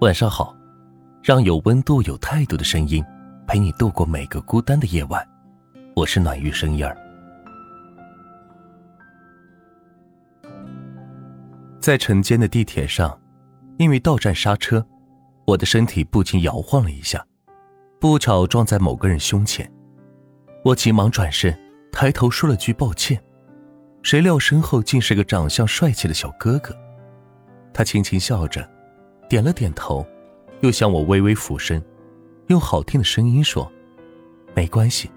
晚上好，让有温度、有态度的声音陪你度过每个孤单的夜晚。我是暖玉声音儿。在晨间的地铁上，因为到站刹车，我的身体不禁摇晃了一下，不巧撞在某个人胸前。我急忙转身，抬头说了句抱歉，谁料身后竟是个长相帅气的小哥哥。他轻轻笑着，点了点头，又向我微微俯身，用好听的声音说：“没关系。”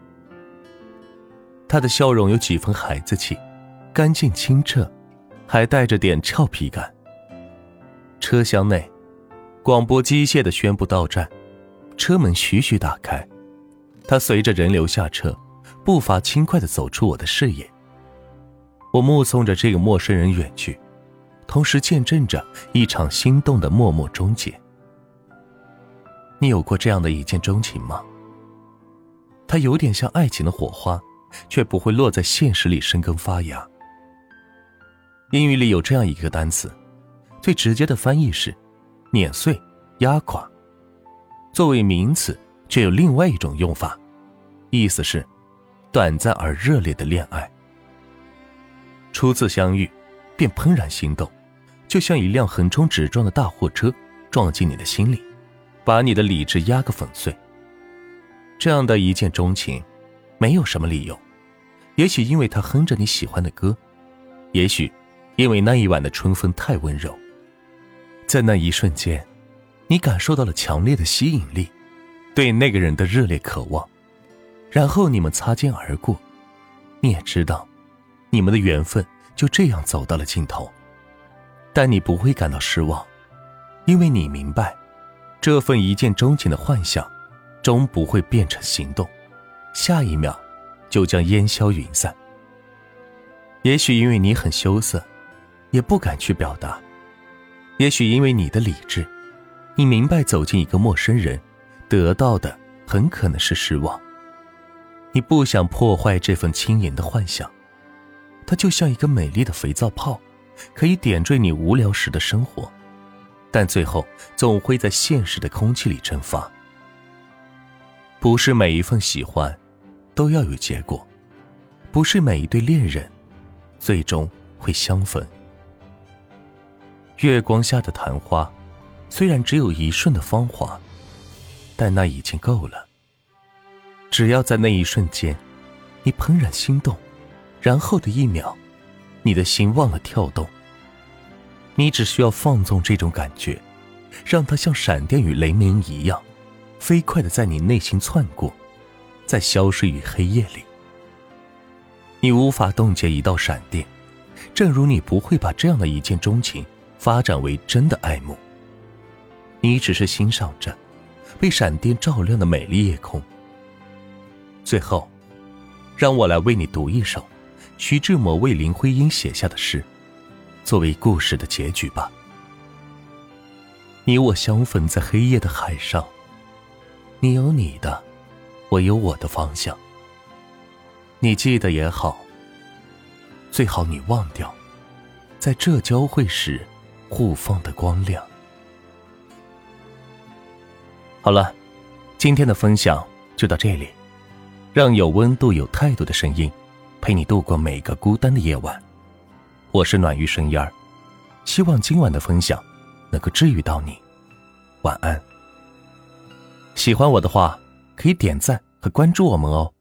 他的笑容有几分孩子气，干净清澈。还带着点俏皮感。车厢内，广播机械的宣布到站，车门徐徐打开，他随着人流下车，步伐轻快的走出我的视野。我目送着这个陌生人远去，同时见证着一场心动的默默终结。你有过这样的一见钟情吗？它有点像爱情的火花，却不会落在现实里生根发芽。英语里有这样一个单词，最直接的翻译是“碾碎、压垮”。作为名词，却有另外一种用法，意思是短暂而热烈的恋爱。初次相遇，便怦然心动，就像一辆横冲直撞的大货车撞进你的心里，把你的理智压个粉碎。这样的一见钟情，没有什么理由，也许因为他哼着你喜欢的歌，也许。因为那一晚的春风太温柔，在那一瞬间，你感受到了强烈的吸引力，对那个人的热烈渴望，然后你们擦肩而过，你也知道，你们的缘分就这样走到了尽头，但你不会感到失望，因为你明白，这份一见钟情的幻想，终不会变成行动，下一秒，就将烟消云散。也许因为你很羞涩。也不敢去表达，也许因为你的理智，你明白走进一个陌生人，得到的很可能是失望。你不想破坏这份轻盈的幻想，它就像一个美丽的肥皂泡，可以点缀你无聊时的生活，但最后总会在现实的空气里蒸发。不是每一份喜欢，都要有结果，不是每一对恋人，最终会相逢。月光下的昙花，虽然只有一瞬的芳华，但那已经够了。只要在那一瞬间，你怦然心动，然后的一秒，你的心忘了跳动。你只需要放纵这种感觉，让它像闪电与雷鸣一样，飞快的在你内心窜过，在消失于黑夜里。你无法冻结一道闪电，正如你不会把这样的一见钟情。发展为真的爱慕。你只是欣赏着被闪电照亮的美丽夜空。最后，让我来为你读一首徐志摩为林徽因写下的诗，作为故事的结局吧。你我相逢在黑夜的海上，你有你的，我有我的方向。你记得也好，最好你忘掉，在这交汇时。互放的光亮。好了，今天的分享就到这里，让有温度、有态度的声音陪你度过每个孤单的夜晚。我是暖玉生烟儿，希望今晚的分享能够治愈到你。晚安。喜欢我的话，可以点赞和关注我们哦。